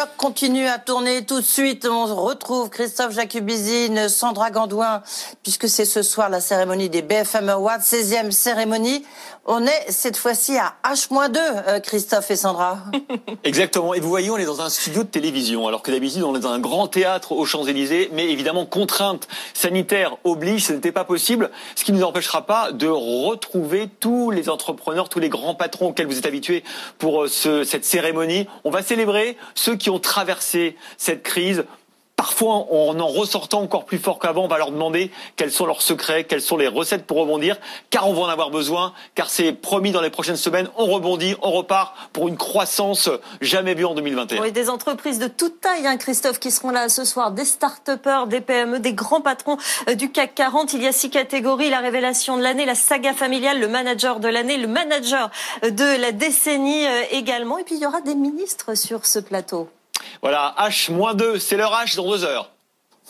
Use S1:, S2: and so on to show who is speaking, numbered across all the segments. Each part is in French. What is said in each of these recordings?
S1: Cloque continue à tourner tout de suite. On retrouve Christophe Jacubizine, Sandra Gandouin, puisque c'est ce soir la cérémonie des BFM Awards, 16e cérémonie. On est cette fois-ci à H-2, euh, Christophe et Sandra.
S2: Exactement. Et vous voyez, on est dans un studio de télévision, alors que d'habitude, on est dans un grand théâtre aux Champs-Élysées. Mais évidemment, contrainte sanitaire oblige, ce n'était pas possible. Ce qui ne nous empêchera pas de retrouver tous les entrepreneurs, tous les grands patrons auxquels vous êtes habitués pour euh, ce, cette cérémonie. On va célébrer ceux qui ont traversé cette crise parfois en en ressortant encore plus fort qu'avant, on va leur demander quels sont leurs secrets, quelles sont les recettes pour rebondir, car on va en avoir besoin, car c'est promis dans les prochaines semaines, on rebondit, on repart pour une croissance jamais vue en 2021.
S1: Oui, des entreprises de toute taille, hein, Christophe, qui seront là ce soir, des start-upers, des PME, des grands patrons euh, du CAC 40. Il y a six catégories, la révélation de l'année, la saga familiale, le manager de l'année, le manager de la décennie euh, également, et puis il y aura des ministres sur ce plateau.
S2: Voilà, H-2, c'est leur H dans deux heures.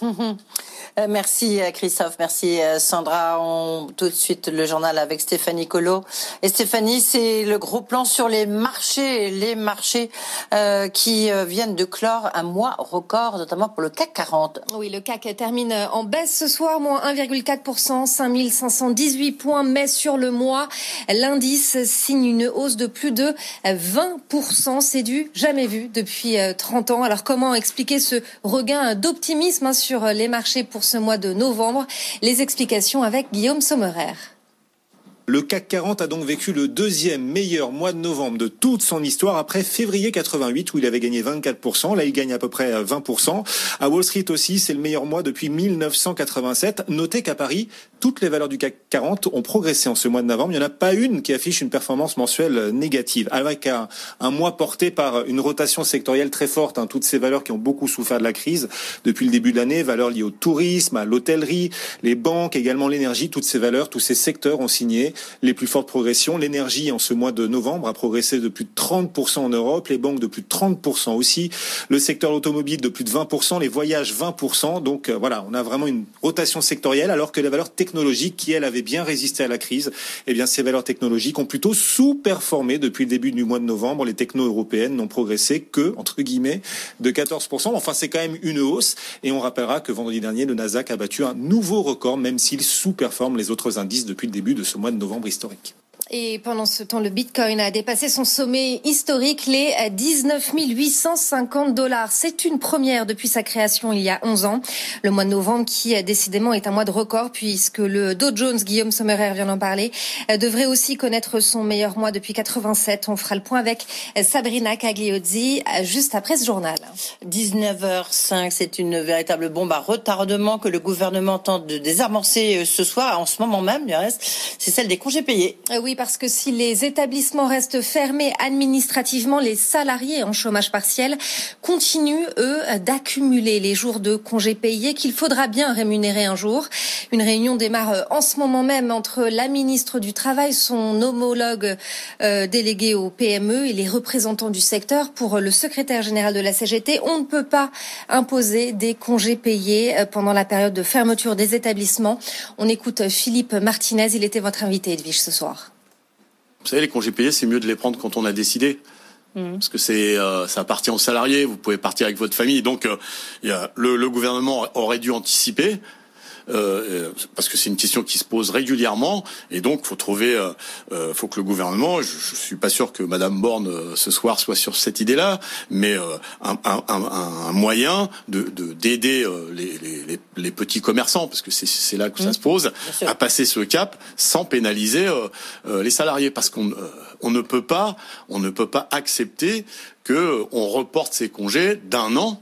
S1: Euh, merci euh, Christophe, merci euh, Sandra. On tout de suite le journal avec Stéphanie Colo. Et Stéphanie, c'est le gros plan sur les marchés, les marchés qui viennent de clore un mois record, notamment pour le CAC 40.
S3: Oui, le CAC termine en baisse ce soir, moins 1,4%, 5518 points, mais sur le mois, l'indice signe une hausse de plus de 20%. C'est du jamais vu depuis 30 ans. Alors comment expliquer ce regain d'optimisme hein, sur les marchés pour ce mois de novembre. Les explications avec Guillaume Sommerer.
S4: Le CAC 40 a donc vécu le deuxième meilleur mois de novembre de toute son histoire après février 88 où il avait gagné 24%. Là, il gagne à peu près 20%. À Wall Street aussi, c'est le meilleur mois depuis 1987. Notez qu'à Paris, toutes les valeurs du CAC 40 ont progressé en ce mois de novembre. Il n'y en a pas une qui affiche une performance mensuelle négative. Avec un, mois porté par une rotation sectorielle très forte, hein, toutes ces valeurs qui ont beaucoup souffert de la crise depuis le début de l'année, valeurs liées au tourisme, à l'hôtellerie, les banques, également l'énergie, toutes ces valeurs, tous ces secteurs ont signé les plus fortes progressions. L'énergie, en ce mois de novembre, a progressé de plus de 30% en Europe, les banques de plus de 30% aussi, le secteur automobile de plus de 20%, les voyages 20%. Donc euh, voilà, on a vraiment une rotation sectorielle, alors que les valeurs technologiques, qui elles avaient bien résisté à la crise, eh bien ces valeurs technologiques ont plutôt sous-performé depuis le début du mois de novembre. Les techno européennes n'ont progressé que, entre guillemets, de 14%. Enfin, c'est quand même une hausse. Et on rappellera que vendredi dernier, le Nasdaq a battu un nouveau record, même s'il sous-performe les autres indices depuis le début de ce mois de novembre novembre historique.
S3: Et pendant ce temps, le Bitcoin a dépassé son sommet historique, les 19 850 dollars. C'est une première depuis sa création il y a 11 ans. Le mois de novembre, qui décidément est un mois de record, puisque le Dow Jones, Guillaume Sommerer vient d'en parler, devrait aussi connaître son meilleur mois depuis 87. On fera le point avec Sabrina Cagliozzi juste après ce journal.
S1: 19h05, c'est une véritable bombe à retardement que le gouvernement tente de désamorcer ce soir, en ce moment même, du reste. C'est celle des congés payés.
S3: Euh, oui, parce que si les établissements restent fermés administrativement, les salariés en chômage partiel continuent, eux, d'accumuler les jours de congés payés qu'il faudra bien rémunérer un jour. Une réunion démarre euh, en ce moment même entre la ministre du Travail, son homologue euh, délégué au PME et les représentants du secteur. Pour le secrétaire général de la CGT, on ne peut pas imposer des congés payés euh, pendant la période de fermeture des établissements. On écoute Philippe Martinez, il était votre invité, Edwige, ce soir.
S5: Vous savez, les congés payés, c'est mieux de les prendre quand on a décidé. Mmh. Parce que c'est euh, ça appartient aux salariés, vous pouvez partir avec votre famille. Donc euh, y a, le, le, gouvernement aurait dû anticiper. Euh, parce que c'est une question qui se pose régulièrement, et donc faut trouver, euh, euh faut que le gouvernement, je, je suis pas sûr que Madame Borne euh, ce soir soit sur cette idée-là, mais euh, un, un, un, moyen de d'aider les, les, les, petits commerçants, parce que c'est là que ça mmh. se pose, à passer ce cap sans pénaliser les salariés, parce qu'on on ne peut pas, on ne peut pas accepter que on reporte ces congés d'un an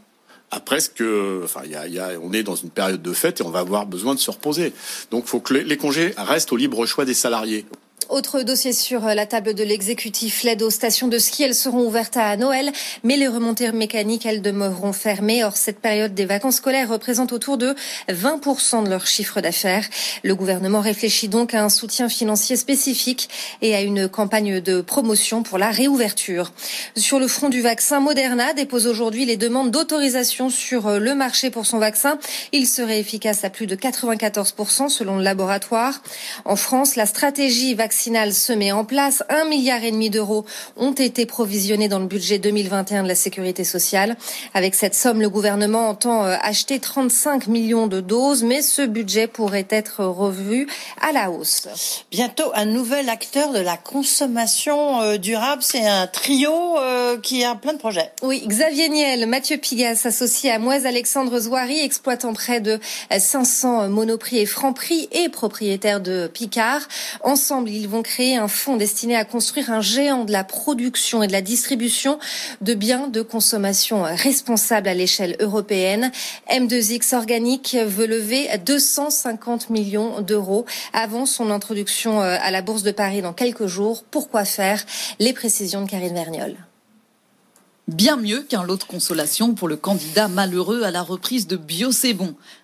S5: après ce que, enfin, y y a, on est dans une période de fête et on va avoir besoin de se reposer. Donc, il faut que les congés restent au libre choix des salariés.
S3: Autre dossier sur la table de l'exécutif, l'aide aux stations de ski, elles seront ouvertes à Noël, mais les remontées mécaniques, elles demeureront fermées. Or, cette période des vacances scolaires représente autour de 20% de leur chiffre d'affaires. Le gouvernement réfléchit donc à un soutien financier spécifique et à une campagne de promotion pour la réouverture. Sur le front du vaccin, Moderna dépose aujourd'hui les demandes d'autorisation sur le marché pour son vaccin. Il serait efficace à plus de 94% selon le laboratoire. En France, la stratégie vaccinale vaccinale se met en place. Un milliard et demi d'euros ont été provisionnés dans le budget 2021 de la sécurité sociale. Avec cette somme, le gouvernement entend euh, acheter 35 millions de doses, mais ce budget pourrait être revu à la hausse.
S6: Bientôt, un nouvel acteur de la consommation euh, durable. C'est un trio euh, qui a plein de projets.
S3: Oui, Xavier Niel, Mathieu Pigas, associé à Moise Alexandre Zouari, exploitant près de 500 monoprix et francs-prix et propriétaire de Picard. Ensemble, ils vont créer un fonds destiné à construire un géant de la production et de la distribution de biens de consommation responsables à l'échelle européenne. M2X Organique veut lever 250 millions d'euros avant son introduction euh, à la Bourse de Paris dans quelques jours. Pourquoi faire? Les précisions de Karine Verniol.
S7: Bien mieux qu'un lot de consolation pour le candidat malheureux à la reprise de Bio.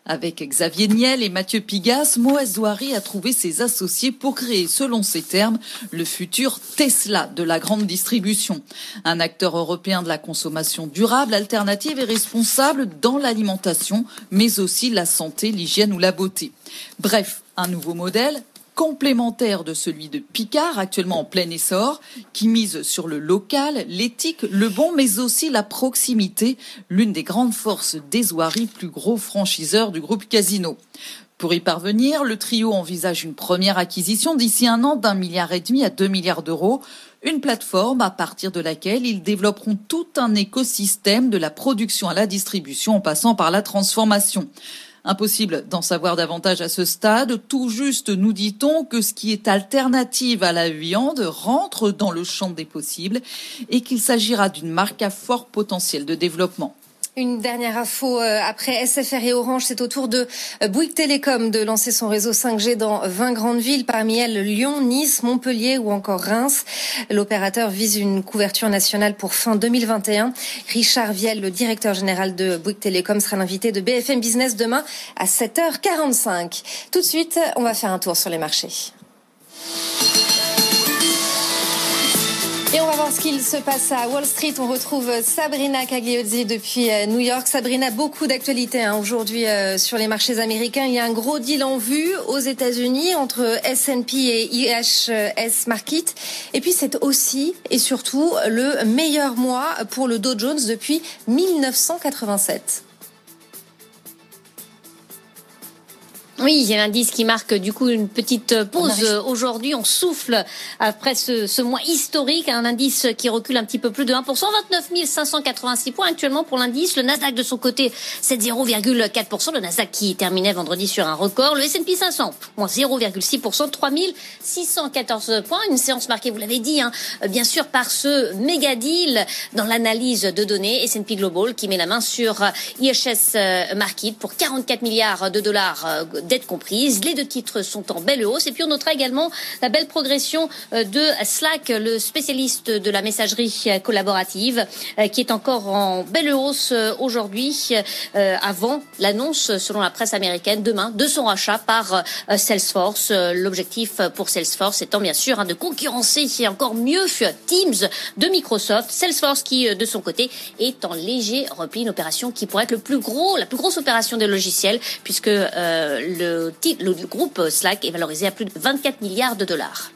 S7: Avec Xavier Niel et Mathieu Pigas, Moaz Zouari a trouvé ses associés pour créer, selon ses termes, le futur Tesla de la grande distribution. Un acteur européen de la consommation durable, alternative et responsable dans l'alimentation, mais aussi la santé, l'hygiène ou la beauté. Bref, un nouveau modèle complémentaire de celui de Picard, actuellement en plein essor, qui mise sur le local, l'éthique, le bon, mais aussi la proximité, l'une des grandes forces des Oiries, plus gros franchiseur du groupe Casino. Pour y parvenir, le trio envisage une première acquisition d'ici un an d'un milliard et demi à deux milliards d'euros, une plateforme à partir de laquelle ils développeront tout un écosystème de la production à la distribution en passant par la transformation. Impossible d'en savoir davantage à ce stade. Tout juste nous dit-on que ce qui est alternative à la viande rentre dans le champ des possibles et qu'il s'agira d'une marque à fort potentiel de développement.
S3: Une dernière info euh, après SFR et Orange, c'est au tour de euh, Bouygues Télécom de lancer son réseau 5G dans 20 grandes villes, parmi elles Lyon, Nice, Montpellier ou encore Reims. L'opérateur vise une couverture nationale pour fin 2021. Richard Viel, le directeur général de Bouygues Télécom, sera l'invité de BFM Business demain à 7h45. Tout de suite, on va faire un tour sur les marchés. Et on va voir ce qu'il se passe à Wall Street. On retrouve Sabrina Cagliozzi depuis euh, New York. Sabrina, beaucoup d'actualités hein, aujourd'hui euh, sur les marchés américains. Il y a un gros deal en vue aux États-Unis entre S&P et IHS Market. Et puis c'est aussi et surtout le meilleur mois pour le Dow Jones depuis 1987.
S1: Oui, il y a un indice qui marque du coup une petite pause. Aujourd'hui, on souffle après ce, ce, mois historique, un indice qui recule un petit peu plus de 1%, 29 586 points actuellement pour l'indice. Le Nasdaq de son côté, c'est 0,4%. Le Nasdaq qui terminait vendredi sur un record. Le S&P 500, moins 0,6%, 3 614 points. Une séance marquée, vous l'avez dit, hein, bien sûr par ce méga deal dans l'analyse de données S&P Global qui met la main sur IHS Market pour 44 milliards de dollars dette comprise. Les deux titres sont en belle hausse. Et puis on notera également la belle progression euh, de Slack, le spécialiste de la messagerie collaborative, euh, qui est encore en belle hausse euh, aujourd'hui, avant l'annonce, selon la presse américaine, demain, de son rachat par Salesforce. L'objectif pour Salesforce étant bien sûr hein, de concurrencer encore mieux Teams de Microsoft. Salesforce qui, de son côté, est en léger repli, une opération qui pourrait être le plus gros, la plus grosse opération des logiciels, puisque le, le groupe Slack est valorisé à plus de 24 milliards de dollars.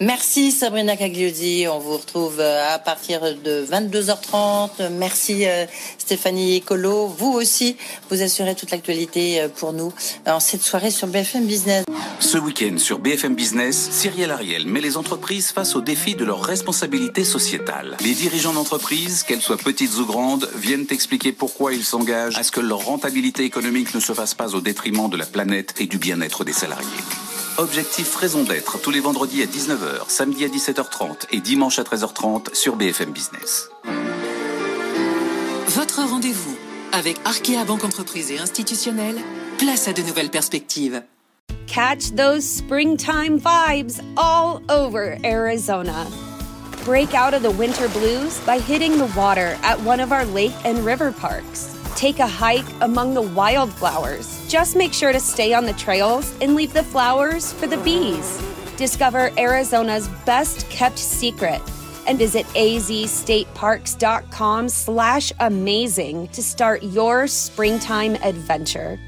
S6: Merci Sabrina Cagliozzi. On vous retrouve euh, à partir de 22h30. Merci euh, Stéphanie Colo. Vous aussi, vous assurez toute l'actualité euh, pour nous en cette soirée sur BFM Business.
S8: Ce week-end sur BFM Business, Cyrielle Ariel met les entreprises face au défi de leur responsabilité sociétale. Les dirigeants d'entreprises, qu'elles soient petites ou grandes, viennent expliquer pourquoi ils s'engagent à ce que leur rentabilité économique ne se fasse pas au détriment de la planète et du bien-être des salariés. Objectif Raison d'être tous les vendredis à 19h, samedi à 17h30 et dimanche à 13h30 sur BFM Business.
S9: Votre rendez-vous Avec Arkea Banque Entreprise et Institutionnelle, place à de nouvelles perspectives.
S10: Catch those springtime vibes all over Arizona. Break out of the winter blues by hitting the water at one of our lake and river parks. Take a hike among the wildflowers. Just make sure to stay on the trails and leave the flowers for the bees. Discover Arizona's best kept secret and visit azstateparks.com slash amazing to start your springtime adventure.